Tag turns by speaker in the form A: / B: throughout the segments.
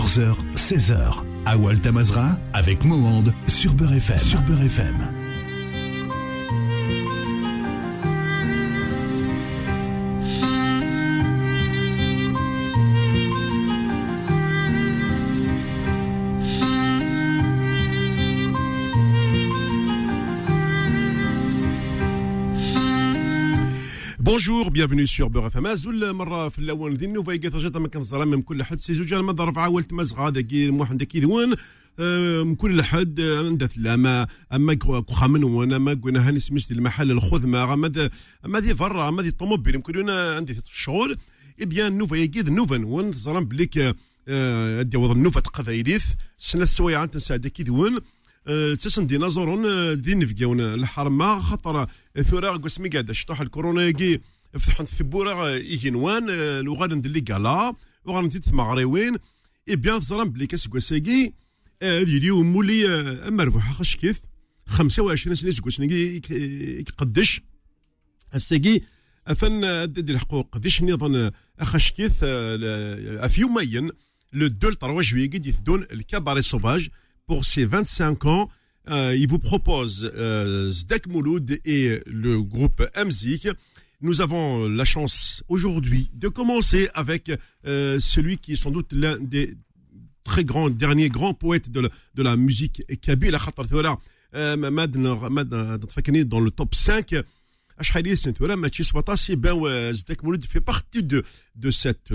A: 14h, 16h. À Walta Mazra avec Mohand sur Beurre. Sur Beurre FM.
B: بونجور بيانفوني سور بوغ إف إم. زول مرة في الأول ذي النوفا يقات رجعت ما كان الظلام من كل حد. سي زوج ما ضرب عاول تمزغ هذا كي موحد داكي ذوان. من كل حد لا أما خامن وأنا ما قلنا هاني سميت المحل الخدمه ما ما ذي فرا ما ذي الطوموبيل يمكن أنا عندي إي بيان نوفا يقيد نوفا وان ظلام بليك ادي وضع نوفا قضايليث سنة سويا عن تنسى داكي ذوان. تسن ديناصورون دي نفقاون الحرمة خاطر ثورا قسمي قاعد شطوح الكورونا فتحن الثبورة إيجينوان الوغان ندلي قالا وغان نديت مغريوين إي بيان تزرم بلي كاس كواساكي هذه اليوم مولي مربوحة خش كيف 25 سنة سكوس يقدش الساقي أفن دي الحقوق قديش نظن أخش كيف في يومين لو 2 3 جويي قد يثدون الكاباري سوفاج pour ses 25 ans. Euh, il vous propose euh, Zdek Mouloud et le groupe Amzik. Nous avons la chance aujourd'hui de commencer avec euh, celui qui est sans doute l'un des très grands, derniers grands poètes de la, de la musique kabyle. dans le top 5. Zdek Mouloud fait partie de, de cette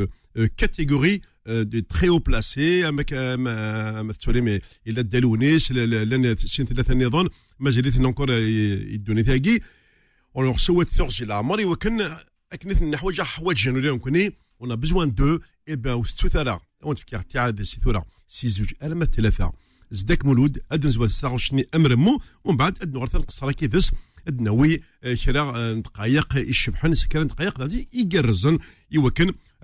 B: catégorie de très haut placé مثلا mais il a دالونيس لأن سين ثلاثة نظام ما زالت نكور يدوني اون سويت ثورجي العمر وكان اكنت نحوج حوايج جنوري كوني besoin d'eux. Et ben ثلاثة اون تفكر تاع سي ثورة سي زوج الما ثلاثة زدك مولود ادن زوال 26 أمر مو ومن بعد ادن غرفه القصره كيدس ادناوي كرا دقائق يشبحن سكر دقائق غادي يقرزن يوكن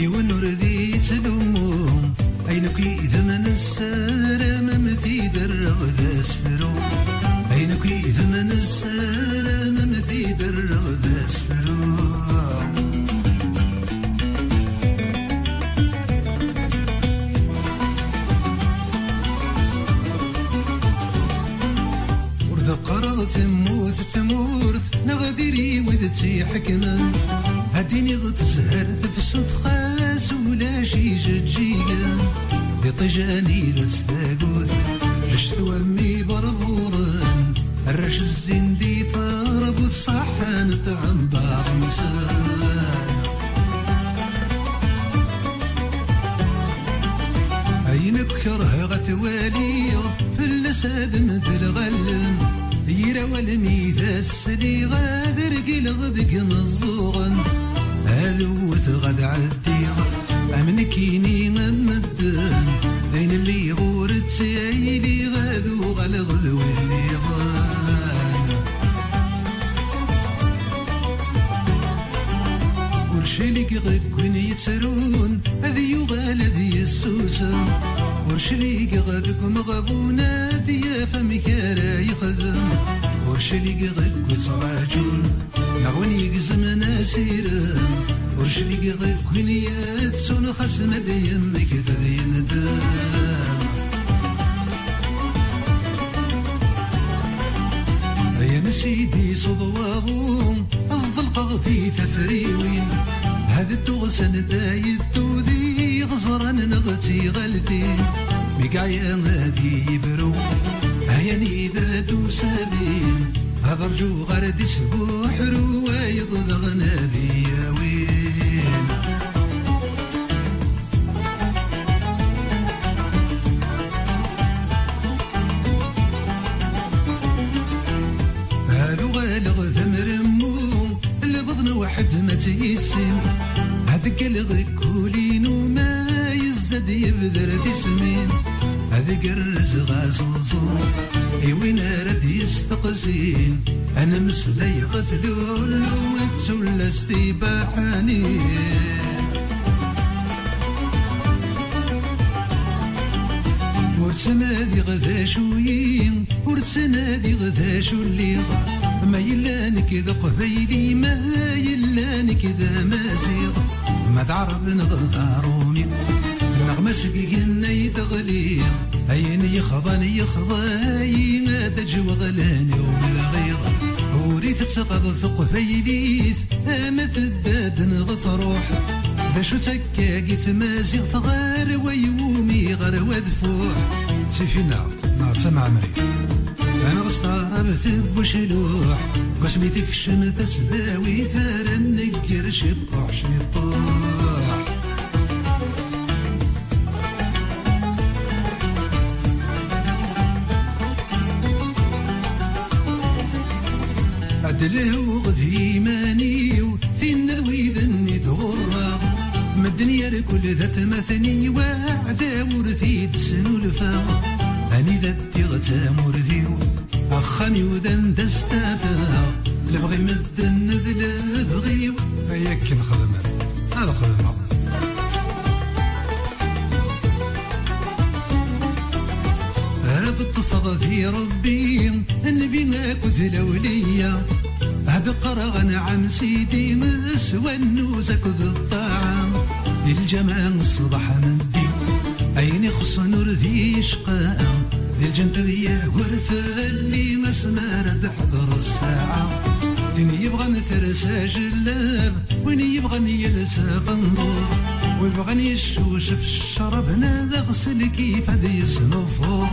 C: قارص ريضينو يون ردي الصظلام يون ردي تلوم يقزم ناسيرا ورشليك غدك ياتسون خسم ديمك ذي ندام يا نسيدي صدواهم الظلق غدي تفريوين. هذا التغسن دايد تودي غزران نغتي غلتي. مقايا غادي يبرو هيا نيدا دوسابين هذا رجو غردي سبوح روايض ذغنا ذي وين. هذا غالغ ثمر مو البضن واحد ما تيسن. هذاك الغ كولين وما يزد يبذر تسمين هذا قرز غاز الزور وين رد يستقزين؟ أنا مسلي غفلول وتسلستي بحنين ورسنادي غذا شويين ورسنادي غذا شو اللي ما يلان كذا قبيلي ما يلان كذا مازيغ ما تعرف النغمة سقيقنا يتغلي عين يخضن ما تجو غلاني ولا غير وريت تسقط ثق فيليث امت الداد نغط روح. ذا شو تكاكي تمازيغ ثغار ويومي غير وذفوح سيفينا ما سمع مريك أنا غستغرب بوشلوح قسمي تكشم تسباوي ثار النقر شطوح شطوح عدله وغد إيماني وثين الويذن تغرى ما الدنيا لكل ذات مثني وعدا ورثي تسنو الفا أني ذات تغتا مرثيو اخامي وذن دستافا. لبغي مدن ذل بغيو هيك نخدم هذا خدمة. هذا الطفغ في ربي النبي ناكد الأولية هذا قرغ نعم سيدي سوى النوز كذ الطعام. دي الجمال مدي عيني خص نور ذي شقاء. الجنة ذي ورث اللي مسمار تحضر الساعة. دين يبغى نثرسى جلاب وين يبغى يلسى قنطور. ويبغى يشوش في الشرب ناذا غسل كيف هذا يصنفور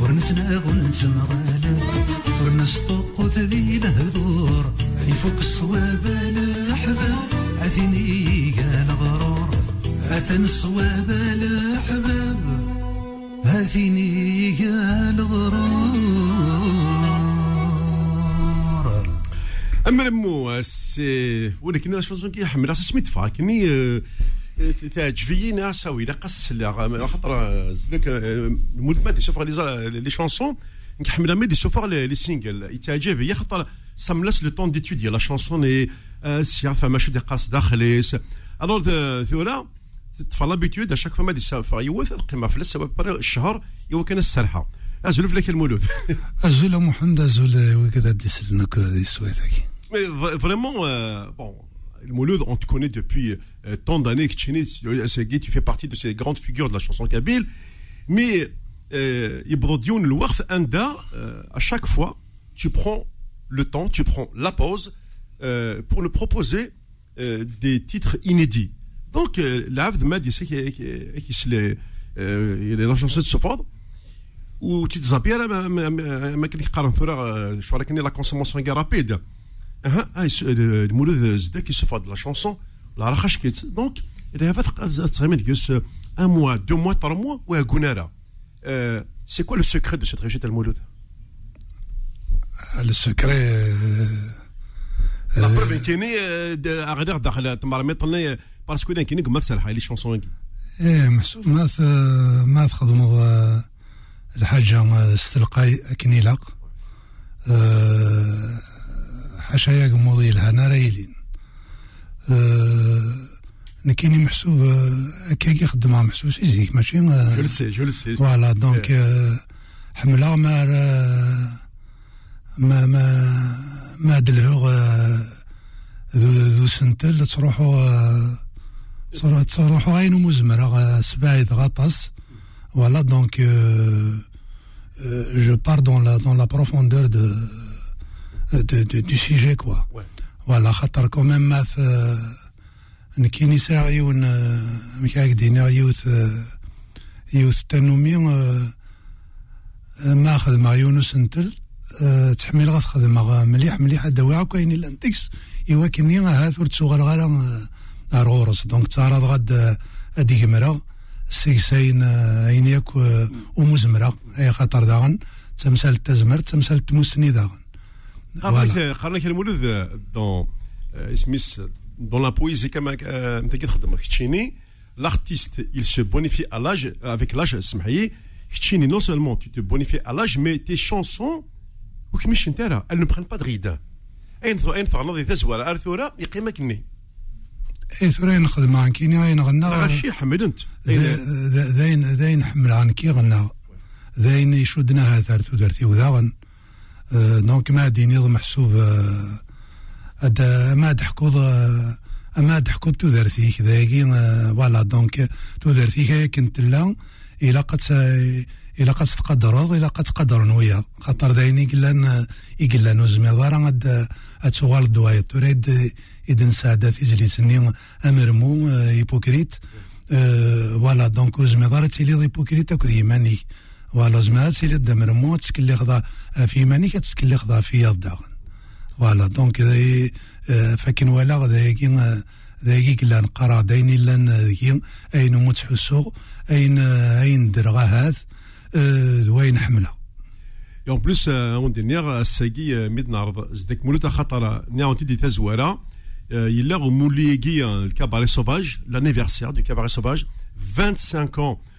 C: ورنسنا ونسمع غالب ورنسطق ذي الهدور يفك الصواب الأحباب أثني قال غرور أثن الصواب الأحباب أثني قال غرور
B: أما مو ولكن لا شونسون كي راس سميت فا كني آه، آه، تعجبني ناس ولا قص خاطر آه، زلك المولد ما دي شوفر لي لي شونسون نحمل ما دي شوفر لي سينجل يتعجب هي خاطر ساملاس لو طون ديتودي لا شونسون اي سي فما شو دي قاص داخليس الور ثورا تفا لابيتود اشاك فما دي سافر يوث قيمه فلس الشهر يو كان السرحه ازول فلك المولود
D: أزول محمد أزول وكذا دي سلنك دي سويتك
B: Mais v- vraiment, euh, bon, le Mouloud, on te connaît depuis euh, tant d'années que Tchini, c'est- tu fais partie de ces grandes figures de la chanson kabyle. Mais euh, Ibrodioun, le Warth Anda, euh, à chaque fois, tu prends le temps, tu prends la pause euh, pour nous proposer euh, des titres inédits. Donc, euh, l'Avd m'a dit c'est qu'il qui se les. euh, il est la chanson de Sofad. وتتزابي أنا ما ما ما ما كان يقارن ثورة شو راكني لا كونسوماسيون كاع رابيد أها هاي س- المولود زدك يسفاد لا شونسون لا راه خشكيت دونك اذا هذا تغيمد كيس ان موا دو موا تر موا ويا كونارا سي كوا لو سكري دو سيت ريوشيت المولود
D: السكري
B: لا بروف كايني غادي داخل تمار ميطلني باسكو أنا كايني كما تسالح لي شونسون
D: إيه محسوب ما ما تخدموا الحاجة آه، استلقاي كنيلاق حاشايا قموضي لها ناريلين آه، نكيني محسوب آه، هكاك يخدم مع محسوب سيزيك ماشي آه،
B: جو لو سي جو لو سي
D: فوالا دونك آه، حملة ما را- ما ما ما دلهو آه، ذو ذو سنتل تروحوا آه، تروح- تروحوا غاين مزمرة آه، سبايد غطس فوالا دونك je pars dans la dans la profondeur de, de, de du sujet quoi.
B: Ouais.
D: فوالا خاطر كوميم ماث آه، نكيني ساعة يون مكاك دينا يوث آه، يوث تنومي ما خدمة يونس نتل آه، تحميل غا تخدم مليح مليح داوي كاين الانتكس ايوا كني هات ورد سوغ الغالا ار غورس دونك تعرض غاد ادي جمرا سيكسين آه، اين ياك آه، ومزمرة اي خاطر داغن تمثال تزمر تمثال تموسني داغن فوالا
B: قارنك المولود دون سميس دون لا بويزي كما انت كي تخدم كتشيني l'artiste, il se bonifie à l'âge, avec l'âge, سمحي كتشيني non seulement tu te bonifies à l'âge, mais tes chansons, انت elles ne prennent pas de ride. اين ثو اين ثو نضي تزوار ارثورا يقيمك ني
D: اي ثورا نخدم عن كيني اين غنى
B: غاشي حمد انت
D: ذاين ذاين حمل عن كي غنى ذاين يشدنا هذا درتي وذاغن دونك ما ديني محسوب هذا ما تحكوض ما تحكوض تودرتيك ذاكي فوالا دونك تودرتيك كنت لا إلا قد إلا قد تقدر إلا قد تقدر نويا. خاطر داين يقلان يقلان وزميض راه غاد تسوغال الدوايا تريد إذن سادة تيزلي سنين أمرمو هيبوكريت. فوالا دونك وزميض راه تيلي هيبوكريت أكد يمانيك فوالا زميض تيلي دمرمو تسكلي خضا في يمانيك تسكلي خضا في يضاغن فوالا دونك فكن ولا ذاكي ذاكي كلان قرا داين لأن ذاكي أين متحسو أين أين درغا هذا دوين حمله
B: Et en plus, on dernière, Sagi, midnard, zdek moulouta khatara, nianti dit tazouara, il a mouligi le cabaret sauvage, l'anniversaire du cabaret sauvage, 25 ans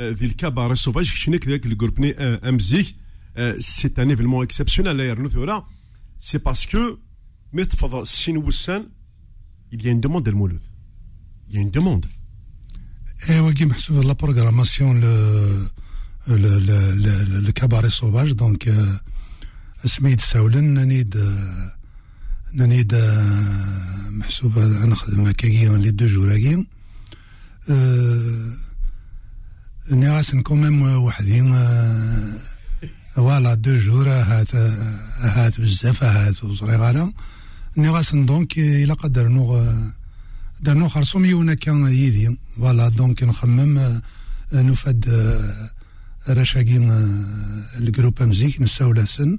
B: ذي الكاباري سوفاج شنك ذاك الجروبني امزيك سي ان ايفينمون اكسبسيونيل لا يرنو ثورا سي باسكو مي تفضل سين وسان il y a une demande المولود il y a une demande.
D: Et oui, محسوب la programmation le le le le, le cabaret sauvage. Donc سميت ساولن ننيد ننيد محسوب نخدم هكاكي لي دو جور هاكي ني غاسن كوميم وحدين فوالا دو جور هات هات بزاف هات وصريغالا ني غاسن دونك إلى قدر نوغ درنا خرصوم يونا كان يدي فوالا دونك نخمم نفد رشاقين الجروب مزيك نساو سن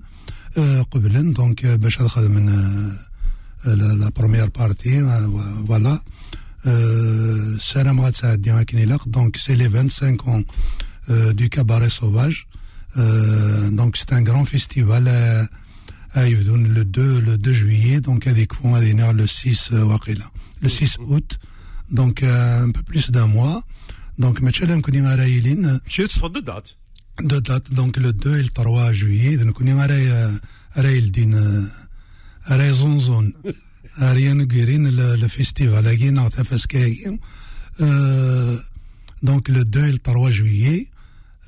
D: قبلا دونك باش نخدم لا بروميير بارتي فوالا السنة ما غتعدي هاكن يلاق دونك سي لي 25 اون دو كاباري سوفاج دونك سي ان غران فيستيفال يبدون لو 2 لو 2 جويي دونك هذيك فون هذه لو 6 واقيلا le 6 août, donc euh, un peu plus d'un mois. Donc, مثلا كنا رايلين
B: شيت de date
D: de date donc le 2 et le 3 juillet. Donc كنا راي رايل دين راي زونزون ريان غيرين le festival هاكينا تفاسكاكي donc le 2 et le 3 juillet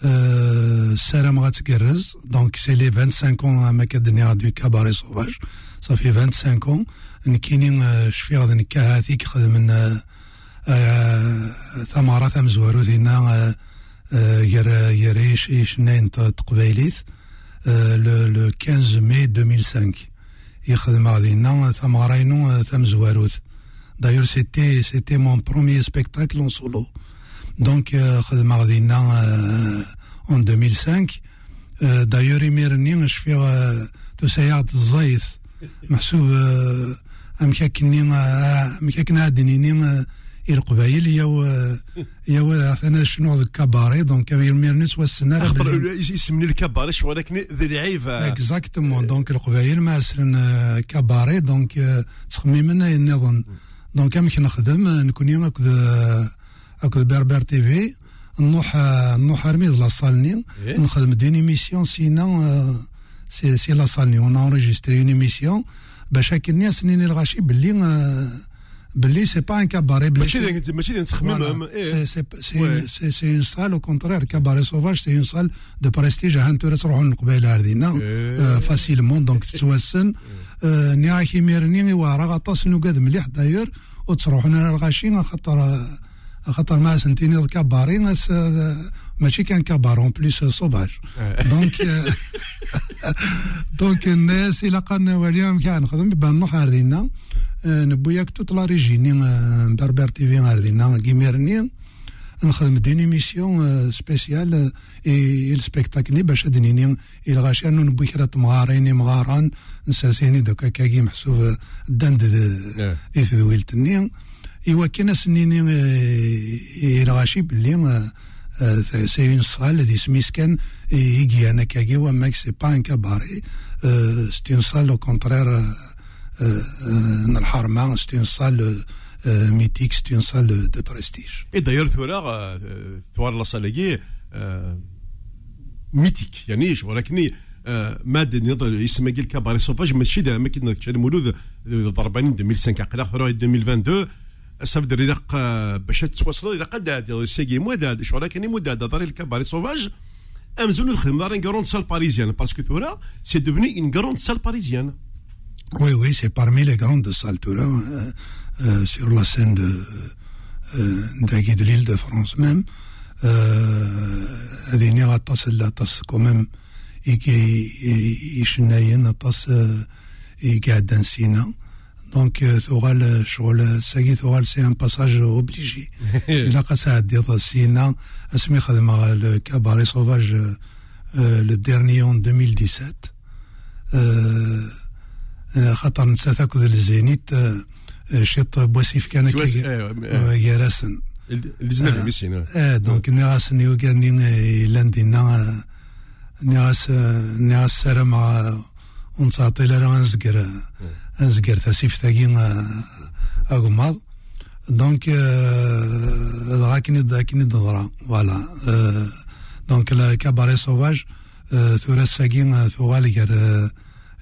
D: السلام غتكرز دونك سي لي 25 ans ما كدنيا du cabaret sauvage. Ça fait 25 ans. نكيني شفي غادي نكا هاثيك خدمن ثمرة ثمزوارو ثينا ير يريش يشنين تقبايليت لو 15 مي 2005 يخدم غادينا ثمرينو ثمزواروت دايور سيتي سيتي مون بروميي سبيكتاكل اون سولو دونك خدم غادينا اون 2005 دايور يميرني شفي تسيعت الزيت محسوب مكاكني مكاكنا دنيني القبايل يا يا أنا شنو الكباري؟ دونك يرميرنيت والسنة
B: يسمني الكباري؟ ولكن ذي العيفة.
D: اكزاكتومون دونك القبايل ما سرن كباري. دونك تخميمنا النظن دونك أمك نخدم نكون يوم اكد اكد بربر تي في. نروح نروح رميض لاصالني نخدم دين ايميسيون سينا سي سي لاصالني اون انريجستري اون ايميسيون باش هكا الناس نيني الغاشي باللي باللي سي با ان كاباري
B: ماشي ماشي نتخمم
D: سي سي سي اون سال أو كونترير كاباري سوفاج سي اون سال دو بريستيج ها انتو تروحوا للقبيله هذينا فاسيلمون دونك تتوسن ني كيميرني ورا غطاس نوكاد مليح داير وتروحوا الغاشي خاطر خاطر ما سنتيني الكباري ناس ماشي كان كبار اون بليس صوفاج دونك دونك الناس إلى قالنا واليوم كان نخدم بان نروح هاردينا نبوياك توت لا ريجيني بربر تي في هاردينا كيميرني نخدم دين ايميسيون سبيسيال اي السبيكتاكل باش ادنيني الغاشي انو نبوي كرا تمغاريني مغاران نساسيني دوكا كاكي محسوب داند دي تدويلتني ايوا كاين سنيني الغاشي باللي سي اون صال دي سميس كان يجي أنا كاكي وماك سي با ان كاباري سي اون صال أو كونترير الحرمه سي اون صال ميتيك سي اون صال دو برستيج
B: اي داير ثورا ثوار لا صاليكي ميتيك يعني ولكن مادة نضل يسمى كيل كاباري سوفاج ماشي دا ما كنا كان مولود ضربانين 2005 قلا 2022 صافي دري لق باش تواصل إلى قد سيكي مو داد شغل كان مو داد داري الكاباري سوفاج امزون نخدم دار غروند سال باريزيان باسكو تورا سي دوفني اون غروند سال باريزيان
D: Oui, oui, c'est parmi les grandes salles Toura, euh, euh, sur la scène de, euh, de l'île de France même. هذه نيغا طاس لا طاس كوميم إيكي يشناين طاس يقعد سينا دونك ثوغال شغل ساكي ثوغال سي ان باساج اوبليجي إلا قاس عدي سينا اسمي خدم le cabaret sauvage le dernier en 2017 خاطر نسى تأكد الزينيت شيط بوسيف كان يراسن.
B: اللي زنا ميسين
D: آه. دونك نيغاس نيو كان لاندينا نيغاس نيغاس سارة مع ونساطي لا نزقر نزقر تاسيف تاكي أغماض. دونك دغا كني دغا كني دغرا فوالا. دونك لا كاباري سوفاج ثورا ساكين ثوغال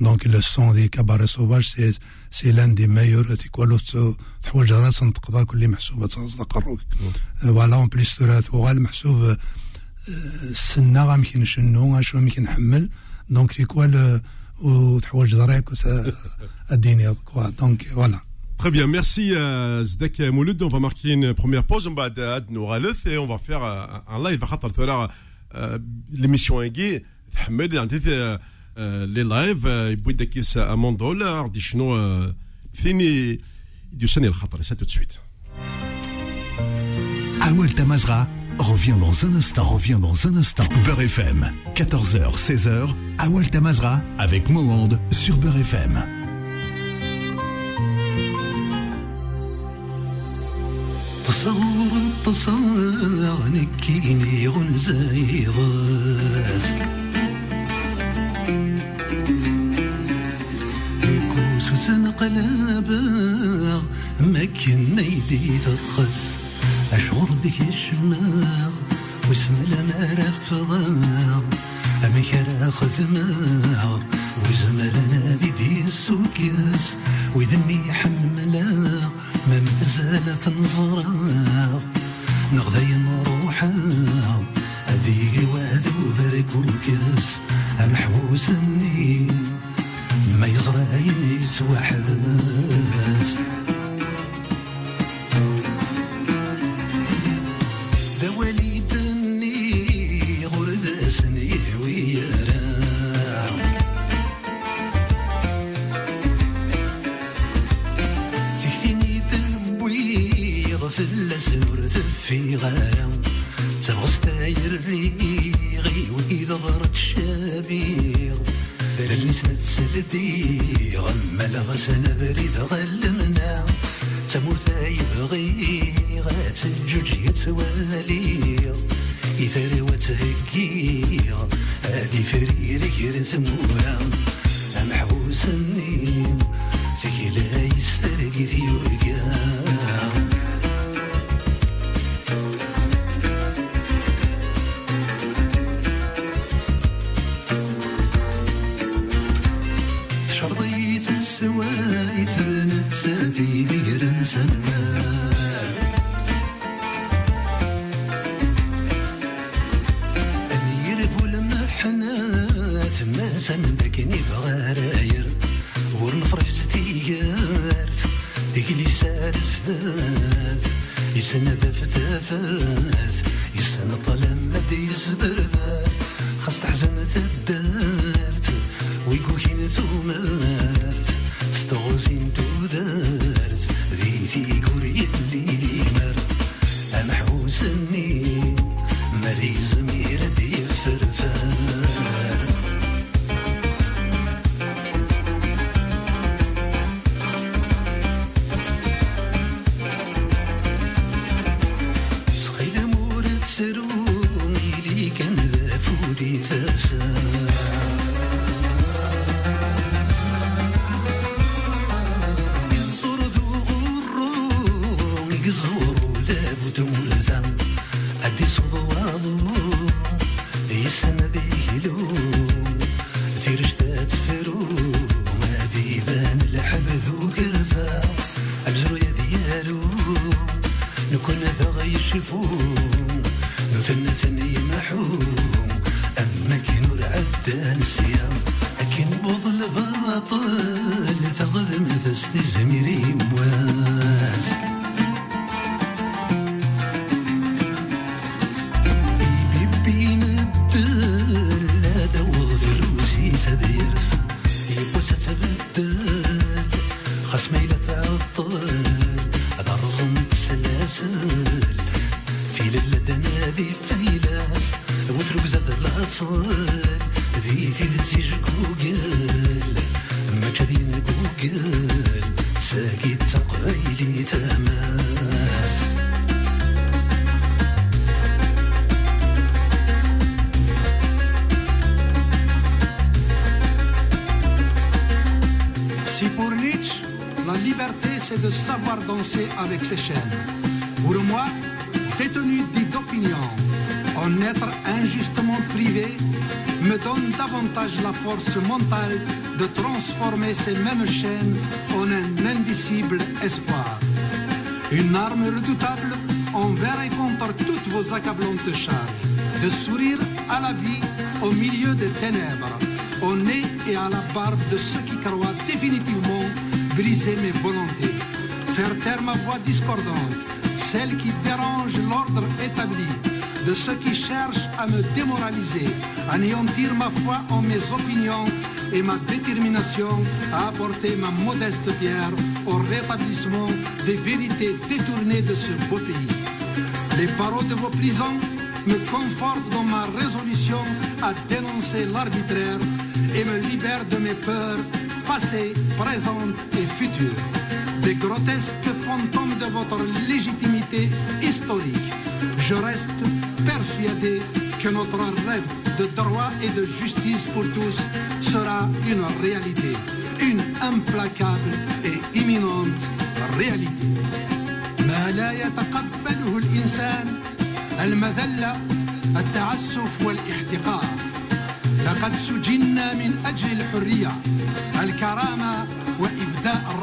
D: دونك لو سون دي كبار سوفاج سي سي لأن دي ميور تيكوالو تحوايج راس تقضى كل محسوبة تصدق الروك فوالا اون بليس وغال محسوب السنة غامكن نشنو شنو ممكن نحمل دونك تيكوال وتحوايج ضريك الدنيا دونك فوالا
B: Très bien, merci euh, Zdek Mouloud. On va marquer une première pause. On va et on va faire un live. L'émission est gay. Ahmed, لي لايف يبوي داكيس امون دولار دي شنو فيني يديوسني الخطر سا تو سويت
A: Awel Tamazra revient dans un instant, revient dans un instant. Beurre FM, 14h, 16h, Awel Tamazra avec Mohand sur Beurre FM.
C: تصور تصور نكيني غنزاي غاس قلابا ما كنا يدي ثخس أشعر ديك الشماغ واسم لنا رفضاغ أما كرا خذماغ وزمرنا دي دي السوكيس وذني حملاغ ما مازال تنظراغ نغذي نروحاغ أدي وذو بركوكس أمحوس النين ما يزرع يتوحبس ذا وليدني غرد سني ويرا في فيني تبوي غفل في غاية تبغستاير ريغي وإذا غرت شابير رلسنا تسلدي غما لغسن بريد غلمنا. تمور يبغي غاتجوج يتوالي. إثاري وتهكي هادي فريري كير ثمورا أمحبوس النيم لا يسترقي في
E: de savoir danser avec ses chaînes, pour moi, détenu d'opinion, en être injustement privé me donne davantage la force mentale de transformer ces mêmes chaînes en un indicible espoir. Une arme redoutable envers et contre toutes vos accablantes charges. De sourire à la vie au milieu des ténèbres, au nez et à la barbe de ceux qui croient définitivement briser mes volontés. Faire taire ma voix discordante, celle qui dérange l'ordre établi, de ceux qui cherchent à me démoraliser, anéantir ma foi en mes opinions et ma détermination à apporter ma modeste pierre au rétablissement des vérités détournées de ce beau pays. Les paroles de vos prisons me confortent dans ma résolution à dénoncer l'arbitraire et me libèrent de mes peurs passées, présentes et futures Des grotesques fantômes de votre légitimité historique. Je reste persuadé que notre rêve de droit et de justice pour tous sera une réalité, une implacable et imminente réalité. ما لا يتقبله الإنسان المذلة التعسف والاحتقار لقد سجنا من أجل الحرية الكرامة وإبداء الرأي من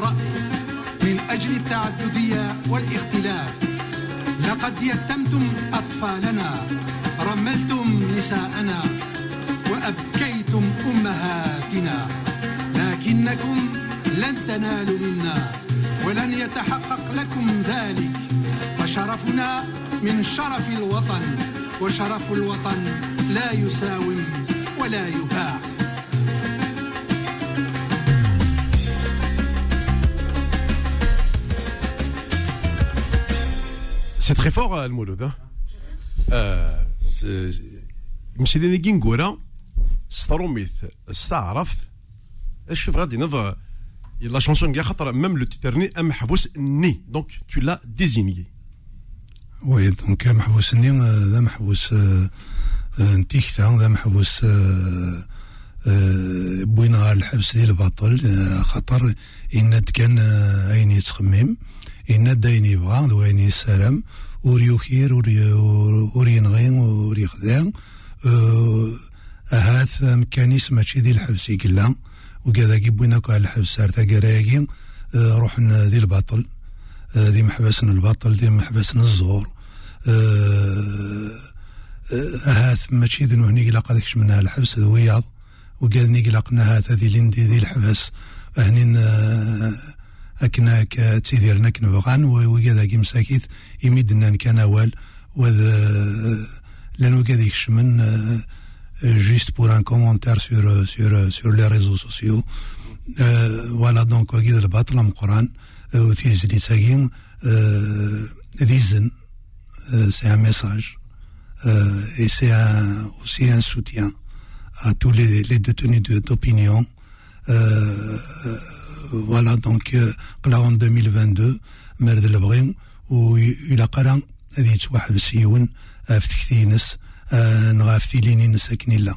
E: أجل التعددية والاختلاف. لقد يتمتم أطفالنا رملتم نساءنا وأبكيتم أمهاتنا. لكنكم لن تنالوا منا ولن يتحقق لكم ذلك. فشرفنا من شرف الوطن وشرف الوطن لا يساوم ولا يباع.
B: Très fort, euh, المولود. يمشي لنا كي نقولها ستروميث استعرفت شوف غادي نض لا شونسون كاع خاطر ميم لو تيترني ام حبوس ني دونك تو لا ديزينيي
D: وي دونك محبوس ني ذا محبوس نتيكتا ذا محبوس بوينا الحبس ديال الباطل خاطر إن كان أين يتخمم إن داين يبغى وين يسلم ور يخير ور ينغي آه، هاث مكانيس ماشي ديال الحبس يقلا. وكذا كيبويناك على الحبس سار تاكراكي روح ذي الباطل آه، ذي محبس الباطل ذي محبس الزور هاث ماشي ذي نهني إلا قادكش منها الحبس ذو وياض. وقال نقلقنا هذا ذي لندي ذي الحبس. هنين أكنا تيديرنا كنبغان وكذا كي مساكيت يميدنا كان أول وذا لأنه كذا يكشمن juste pour un commentaire sur, sur, sur les réseaux sociaux. Euh, voilà, donc, وكذا الباطل القرآن وتيزلي ساكين ديزن c'est un message euh, et c'est un, aussi un soutien à tous les, les détenus d'opinion. Euh, donc là en 2022 مرد البغي وإلى قرا هذه يتوحد سيون في تكتينس نغاف تيليني نساكن لا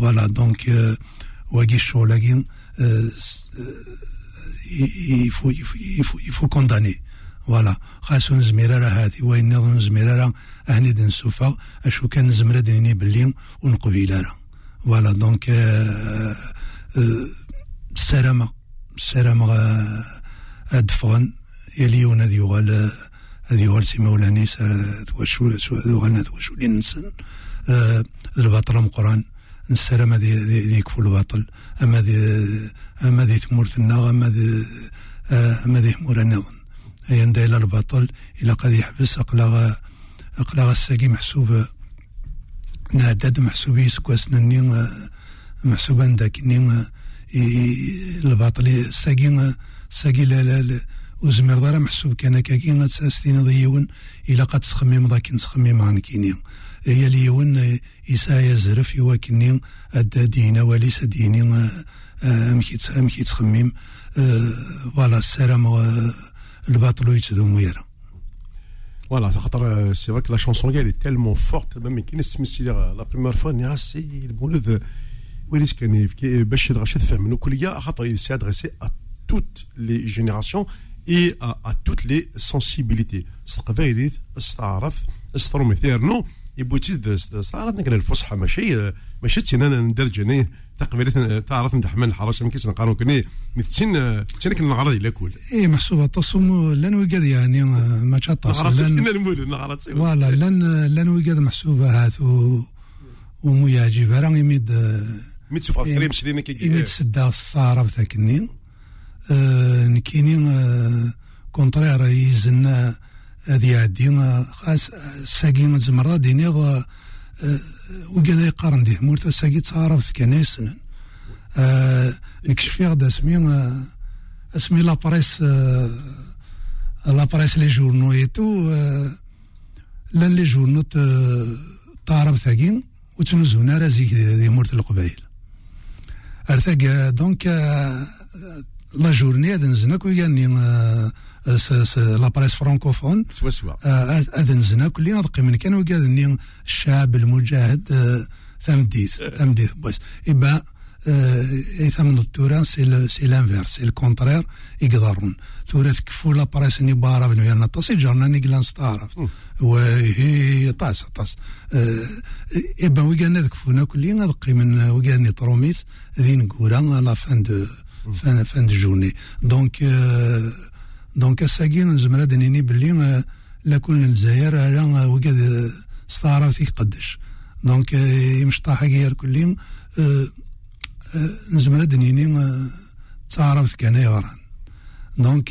D: فوالا دونك واقي الشغل faut, il faut condamner. فوالا خاصو نزمير راه هذه وين نظن نزمير راه هني نسوفا اشو كان نزمر دنيني باللي ونقبيل راه فوالا دونك السلامة السلامة أدفغن. يلي ون هذي يغال هذي يغال سي مولاني توشو يغالنا توشو لي نسن الباطل مقران. السلامة دي يكفو الباطل. أما دي أما دي تمورتنا أما دي أما دي مورا نظن يندا إلى الباطل إلى قد يحبس اقلا اقلا الساقي محسوب نعداد محسوبي سكواسنني محسوبا داكني الباطل الساقي الساقي لا لا, لا. وزمير دارا محسوب كان كاكين تساستين ضيون إلى قد تخمم ذاك نتخمم عن كيني. هي ليون إسايا زرف يواكني أدى دينا وليس ديني أمكي تخمم فوالا السلام الباطل يتدوم ويرا.
B: Voilà, c'est vrai que la chanson elle est tellement forte. même qui نسمع la première fois ني سي المولد وليس كان باش يدغش تفهم كلية خاطر il s'est adressé à toutes les générations et à, à toutes les sensibilités. استقبايليت استعرف استرومي ثيرنو يبوتي صارت نقرأ الفصحى. ماشي ماشي تينا ندرجني تقبيلة تعرف ندحمل الحرش كيس نقارن كني مثل تينا كنا نغرض إلى كل.
D: اي محسوبة تصوم لأن وقاد يعني ما تشطص
B: لأن المولد نغرض
D: فوالا لأن لأن وقاد محسوبة هات ومو يعجب. راه يميد
B: ميت سوف اخرين مشرينا
D: كي يميد سدا الصارة بتاكني نكيني كونترير يزنا هذه يعدي خاص ساقي زمرة دينيض وكذا يقارن ديه مورتا ساقي تعرف كنايسن نكشف غدا اسمي اسمي لابريس لابريس لي جورنو ايتو لأن لي جورنو تعرف ثاقين وتنزونا رازيك دي مورت القبايل أرثاق. دونك لا جورني هذا نزنك وياني لا بريس فرانكوفون
B: سوا سوا
D: هذا نزنا كلي نضقي من كان وكاد الشعب المجاهد ثمديث ثمديث بويس إبا ثمن التوران سي سي لانفيرس سي الكونترير يقدرون ثورة تكفو لا بريس ني بارا بنو يعني تصي جرنا نيكلا نستعرف وهي طاس طاس. إبا وكان نذكفونا كلي نضقي من وكان نطروميث ذي نقورا لا فان دو فان فان دو جورني دونك دونك الساقي نزمر نيني باللي لا كون الجزائر على وكاد استعرف فيك قدش. دونك يمشطح غير كلي نزمر نيني تعرف كان يغران دونك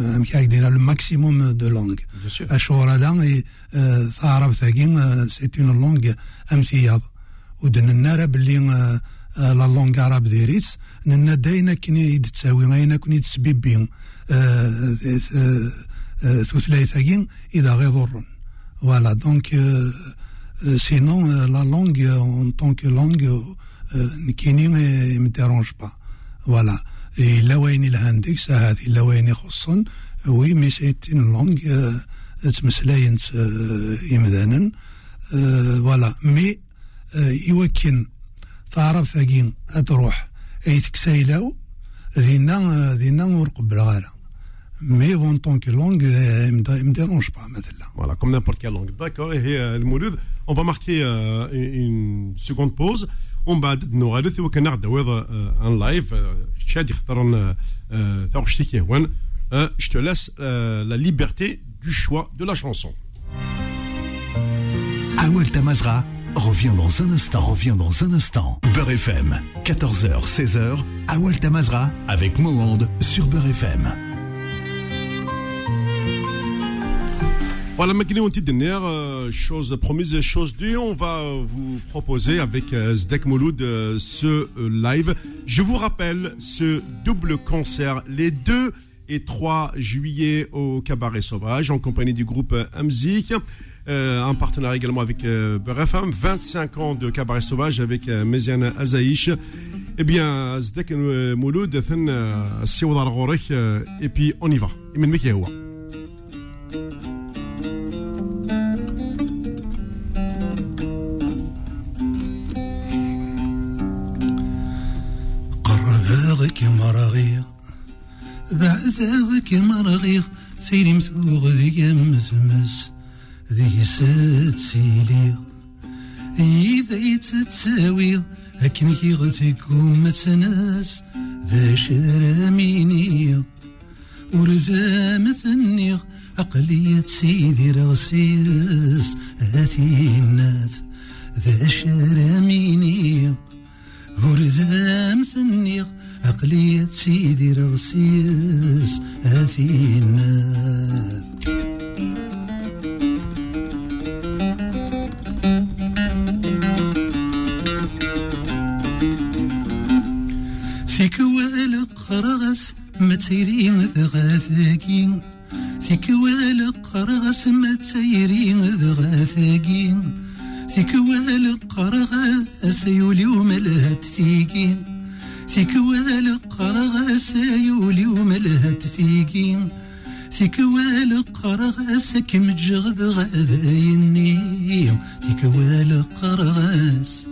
D: euh, le maximum de langues. أشهر لأن تعرف ثاقين c'est une langue أمثية ودن النار باللي لا لونغ عرب ديريس ننا داينا كني يتساوي ما كني تسبيبين ثلاثين إذا غير ضر فوالا دونك سينون لا لونغ اون طونك لونغ كيني ما ديرونج با فوالا إلا وين الهانديكس هذه إلا وين يخصن وي مي سيت اون لونغ تمسلاين إمدانا فوالا مي يوكن تعرف ثاقين تروح أي تكسايلاو دينا دينا ور mais en tant que langue, euh, elle ne me dérange pas.
B: Voilà, comme n'importe quelle langue. D'accord, et euh, le mouloud, on va marquer euh, une seconde pause. On va nous aller sur un en live. Euh, je te laisse euh, la liberté du choix de la chanson.
A: Awal Tamazra revient dans un instant, revient dans un instant. Beurre FM, 14h, 16h, Awal Tamazra avec Mohand sur Beurre FM.
B: Voilà, maintenant, on dit dernière euh, chose promise, chose due. On va euh, vous proposer avec euh, Zdek Mouloud ce live. Je vous rappelle ce double concert, les deux et 3 juillet au Cabaret Sauvage en compagnie du groupe Amzik. En partenariat également avec euh, BRFM, 25 ans de Cabaret Sauvage avec euh, Meziane Azaïch. Eh bien, Zdek Mouloud, et puis on y va.
C: قرباغك مرغيغ بعثاغك مرغيغ ثيري مثوغ ذي مزمس ذي ست سيليغ إذا يتتساوي أكن كي غثك ومتناس ذا شراميني ورذا مثنيغ أقلية سيدي رغسيس. هاتي الناث ذا شراميني ورذا مثنيغ أقلية سيدي رغسيس الناث فيك والق قرغس ما تيرين ذغاثاكين فيك والق قرغس ما تيرين ذغاثاكين فيك والق قرغس يولي وملهت ثيكين. فيك والق قرغس يولي وملهت فيك والق قرغس كم جغد غذايني فيك والق قرغس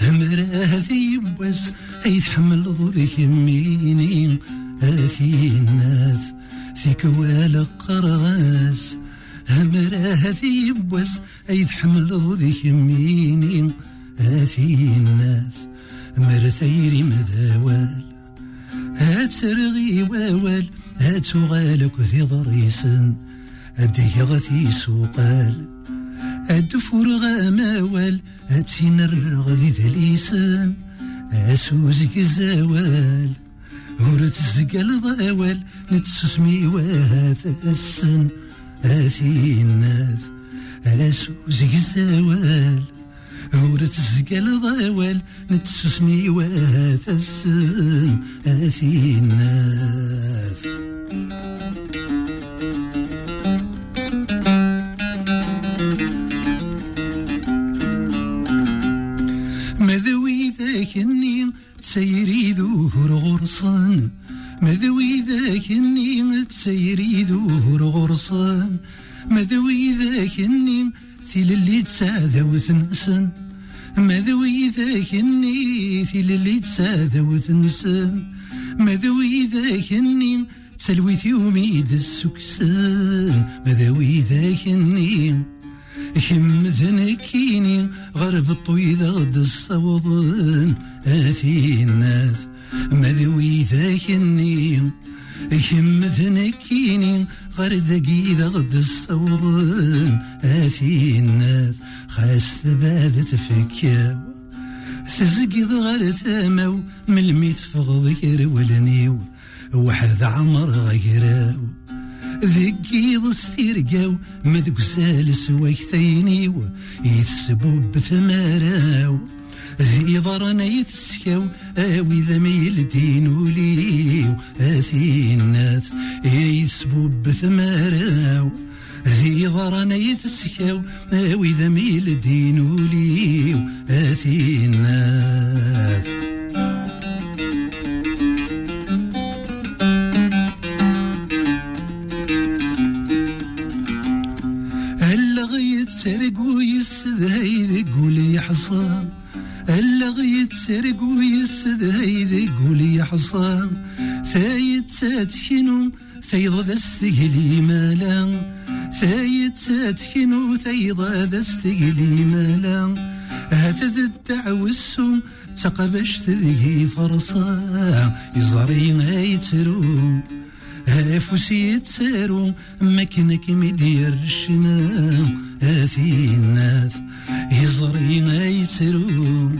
C: همر هذي بس أي تحمل ضوذك يميني هذي الناث في كوال قرغاس همر هذي بس أي تحمل ضوذك يميني هذي الناث مر ثيري مذاوال هات سرغي واوال هات سغالك ذي ضريسن. أدي غثي سوقال. الدفور غاماوال هاتسين الرغذي ذليسان اسوزك الزوال. هورت الزقال ضاوال نتسسمي واثسن هاثي الناث اسوزك الزوال. هورت الزقال ضاوال نتسسمي واثسن هاثي الناث. مذوي ذاك النين تسيري ذوهر غرصان مذوي ذاك النين تسيري ذوهر غرصان مذوي ذاك النين اللي تساذا وثنسن مذوي ذاك ثيل اللي تساذا وثنسن مذوي ذاك النين تسلوي ثيوميد السكسان مذوي ذاك النين كم ذنكيني غرب الطويل غد الصوضن آثي الناث مذوي ذاك النيم كم ذنكيني غرب ذقي غد الصوضن آثي الناث خاس ثبات تفكاو تزقض غير ثامو من الميت فغض ولنيو. وحد عمر غيراو ذكي ضستيرقاو مذق سالس ويكثينيو يتسبب ثماراو ذي ضرنا يتسكاو آوي ذا ميل دين وليو آثي الناث يتسبب ثماراو ذي ضرنا يتسكاو آوي ذا ميل دين وليو غيت سرق ويسد هيدي قولي حصان هلا غيت سرق ويسد هيدي قولي حصان ثايت ساتكنو ثيض دستقلي مالا ثايت ساتكنو ثيض دستقلي مالا هذا الدعوة تقبش تذكي فرصا يزري غيترو هافوسي يتسارو مكنك مدير الشنا اثي الناث يزري غيترو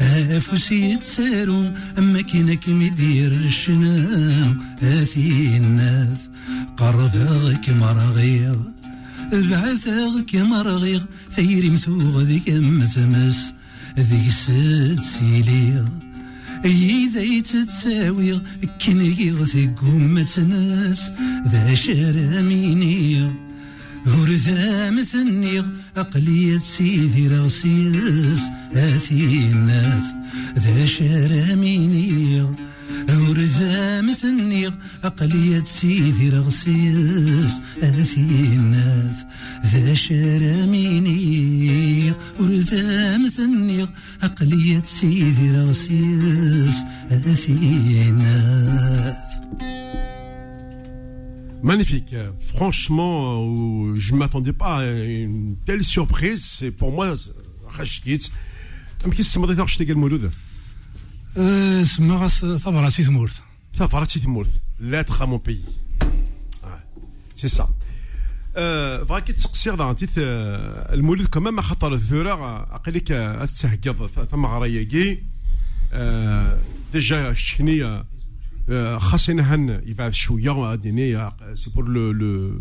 C: هافوسي يتسارو مكنك مدير الشنا اثي الناث قرباغك مرغيغ بعثاغك مرغيغ. ثيري مثوغ ذيك مثمس ذيك ست سيليغ. إذا يتتساوي كنيغ في قمة ناس ذا شراميني ورثا مثنيغ أقلية سيدي راسيس آثي الناث ذا شراميني ورثا مثنيغ أقلية سيدي رغسيس آثي الناث ذا شراميني ورثا مثنيغ أقلية سيدي رغسيس آثي الناث
B: Magnifique. Franchement, euh, je ne m'attendais pas à une telle surprise. C'est pour moi, Rachid. أم كي السما ضيت شتي المولود
D: أه، سما غاس ثبرا سي ثمورث
B: ثافرات سي تمورث lettre à mon pays. سي سا بغا كي تسقسيغ دا تيت المولد كمان ما خطر الثورة اقليك تسهقض ثم غراياكي ديجا شني خاصنا هن يبعد شوية ديني سي بور لو لو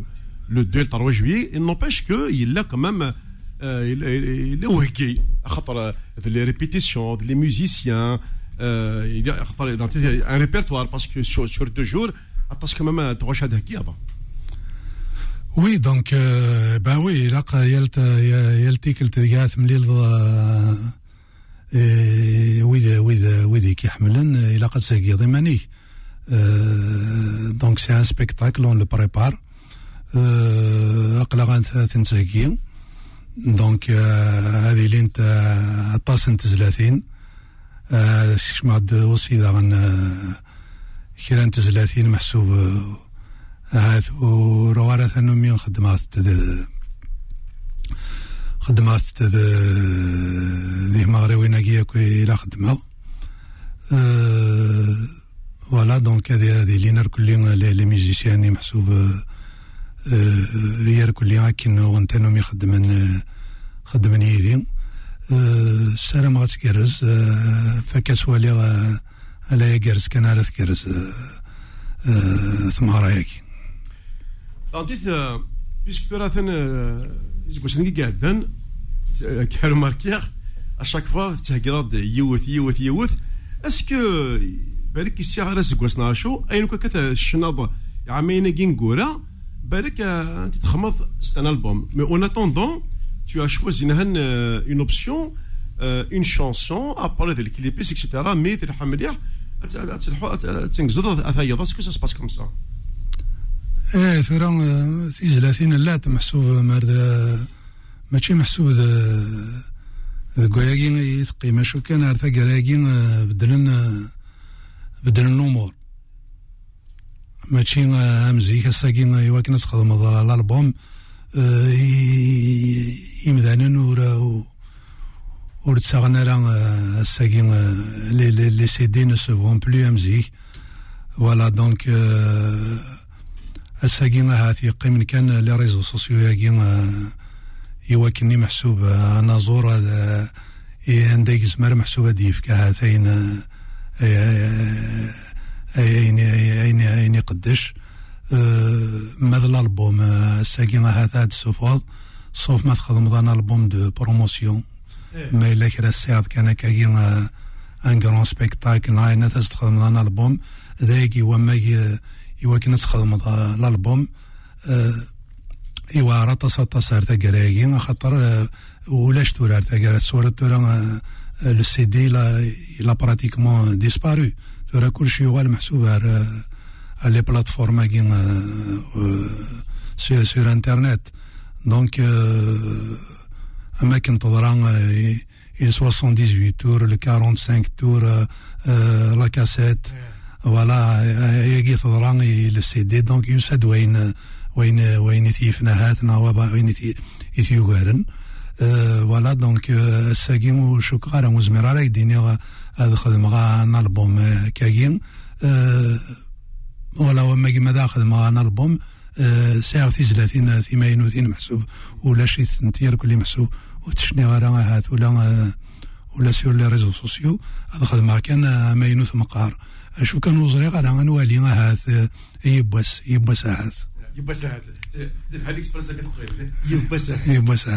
B: لو 2 3 juillet. Il n'empêche que il a quand même euh, il, il, il est وهكي خاطر les répétitions les musiciens euh, il y a un répertoire parce que sur, sur deux jours parce que même تغوش هذا هكي هذا
D: Oui, donc, euh, il y a le ticket de gaz, mais il وإذا وإذا وإذا كيحملن إلا قد ساقي ضماني دونك سي ان سبيكتاكل اون لو بريبار أقلا غنتساقي دونك هذه اللي انت عطاس ما عاد وصي غن كيران تزلاتين محسوب هاث وروارة ثنومي خدمات خدمات ذي مغربي كي كوي إلى خدمة فوالا دونك هذه هذه اللي نركل لي ميوزيسيان محسوب يركل لي كي غنتانهم يخدمن خدمن يدي السلام غتكرز فكاس والي على يقرز كان على تكرز ثمارة ياكي
B: ديت بيسك ثلاثة يزكوش نكي قاعدان كارو ماركيغ اشاك فوا تهكض يوث يوث يوث اسكو بالك يسيا غير سكواس ناشو اين كا كتا الشناض عامين كينكورا بالك انت تخمض ستان البوم مي اون اتوندون tu as choisi une, une option euh, une chanson à parler des clips etc mais مليح تنقزض اثايض اسكو سا سباس كوم سا
D: إيه ثورا تيزلاتين لا محسوب مارد ماشي محسوب ذا كواياكي يثقي ما شو كان عرفا كراكي بدلن بدلن الأمور ماشي امزيك الساكي يواكن نسخدم الالبوم يمدانا ورا ور تساغنا راه الساكي لي لي سي دي نو سو فون بلو امزيك فوالا دونك الساقي هاتي قيم كان لي ريزو سوسيو ياكي يواكني محسوب أنا زور هذا عندك زمر محسوبة ديف هاتين اين اين اين قدش ماذا الالبوم الساقي هذا هاد السوفوض صوف ما تخدم ضانا البوم دو بروموسيون ما الا كرا السياد كان كاين ان كرون سبيكتاكل هاي تخدم ضانا البوم ذاك وما إوا كنا تخدم الألبوم إوا راه طاس طاس تاكراكي خاطر ولاش تورا تاكرا تصور تورا لو سي دي لا براتيكمون ديسبارو تورا كلشي يوغال محسوب على لي بلاتفورم كي سور سور انترنت دونك أماكن تضرا il 78 tours, le 45 tours, euh, la cassette. فوالا يجي تضرا للسيدي دونك يسد وين وين وين يتيفنا هاتنا وين يتيوغارن فوالا دونك الساكي وشكرا على مزمر على يديني هذا خدم غا البوم كاين ولا وما كيما ذا خدم غا ألبوم ساعة في زلاتين ثمانين محسوب ولا شي ثنتير كل محسوب. وتشني غا هات ولا ولا سير لي ريزو سوسيو هذا خدمة كان ما ينوث مقار شو كان وزري على نوالي هاث يبوس يبوس هاث
B: يبوس هاث هذيك سبرسا كتقول يبوس هاث
D: يبوس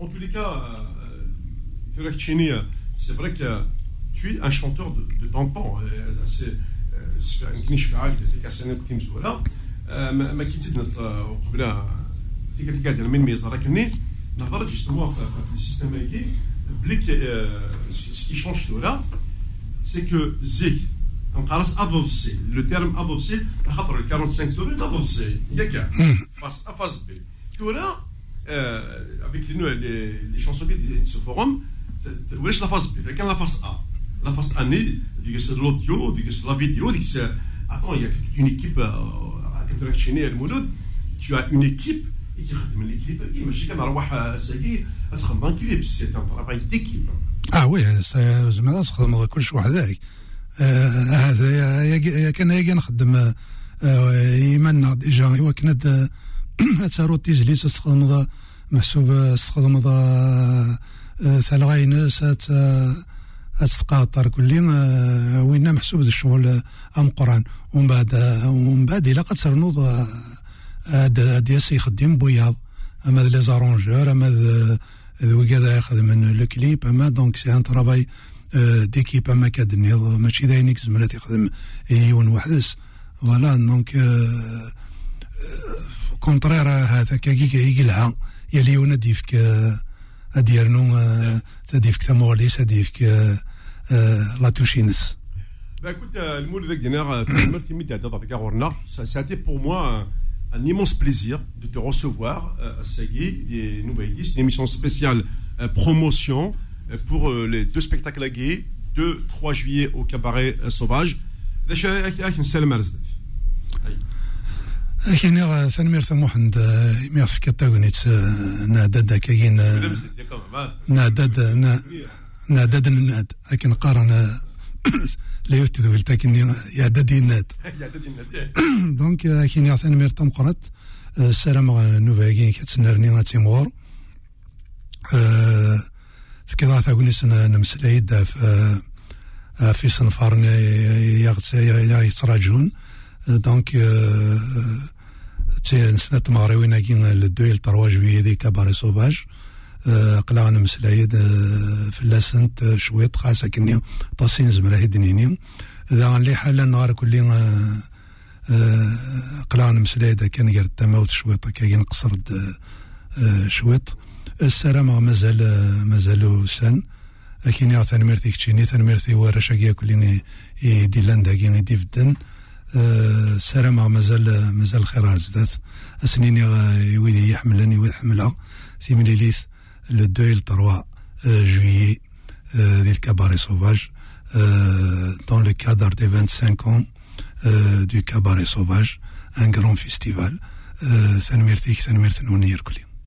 B: En tous les cas, Ferek Chini, c'est vrai que tu es un chanteur de, de ton temps. يمكن يشفع ديك السنة كنت مزوله ما كنت قبل ديك اللي قاعد من ميزه راكني نهضر جوستومون في السيستم هيكي بلي سكي شونج تورا سي كو زيك نقرص افوفسي لو تيرم افوفسي خاطر 45 تورا افوفسي ياك فاس فاس بي تورا avec les, les, les chansons de ce forum, ولاش لا فاز بي كان لا فاز ا لا فاز اني ديك l'audio لا فيديو ديك attends il y a une équipe المولود tu as une équipe اللي كيخدم لي كليب كي ماشي كنروح ساكي تخدم كليب سي ان طرافاي ديكيب
D: آه وي زعما تخدم كلشي وحدك هذا كان يا نخدم يمنا ديجا ايوا كانت تسارو تيزلي تستخدم محسوب تستخدم ثلغاينس تقاطر كل وين محسوب الشغل أم قران. ومن بعد ومن بعد إلا قد ترنوض دياس يخدم بوياض. أما لي زارونجور أما وكذا ياخذ من الكليب أما دونك سي ان ترافاي ديكيب. أما كادني ماشي داينيك زمرات يخدم يون وحدس. فوالا دونك كونترير هذا كي يقلها. يلي يونا ديفك أديرنو تديفك ثموليس تديفك لا توشينس
B: Bah écoute, le mot de Gagner, ça a été pour moi un immense plaisir de te recevoir à Sagui, des Nouvelles une émission spéciale promotion pour les deux spectacles à Gay, 2-3 juillet au cabaret sauvage.
D: كاين ثاني ميرث محمد ميرث كتاغنيت نادد كاين نادد نادد ناد لكن قارن لا يتذو لكن يا دادي ناد دونك كاين ميرث مقرط السلام نوفاكين كتسنرني تيمور. في كذا ثاغنيس نمسلايد في في صنفار يتراجعون دونك نسنا تمغريوين كي لدويل تروا جويي دي كاباري سوفاج. قلا نمسلايد فلاسنت شويط خاصة كني طاسين زمرا دنيني ذا اللي حالا نهار كلي قلا نمسلايد كان غير التماوت شويط كاين قصر شويط. السلام مازال مازال سان لكن يا ثانميرتي كتشيني ثانميرتي ورا شاكيا كلي دي لاندا كي دي فدن. سلام مازال مازال خير زدات. أسنيني ويدي يحملني ويد حملها. في مليليث لو 2 3 juillet ديال الكاباري سوفاج dans le cadre des 25 ans du cabaret sauvage un grand festival ثنميرتيك ثنميرت نونير كلي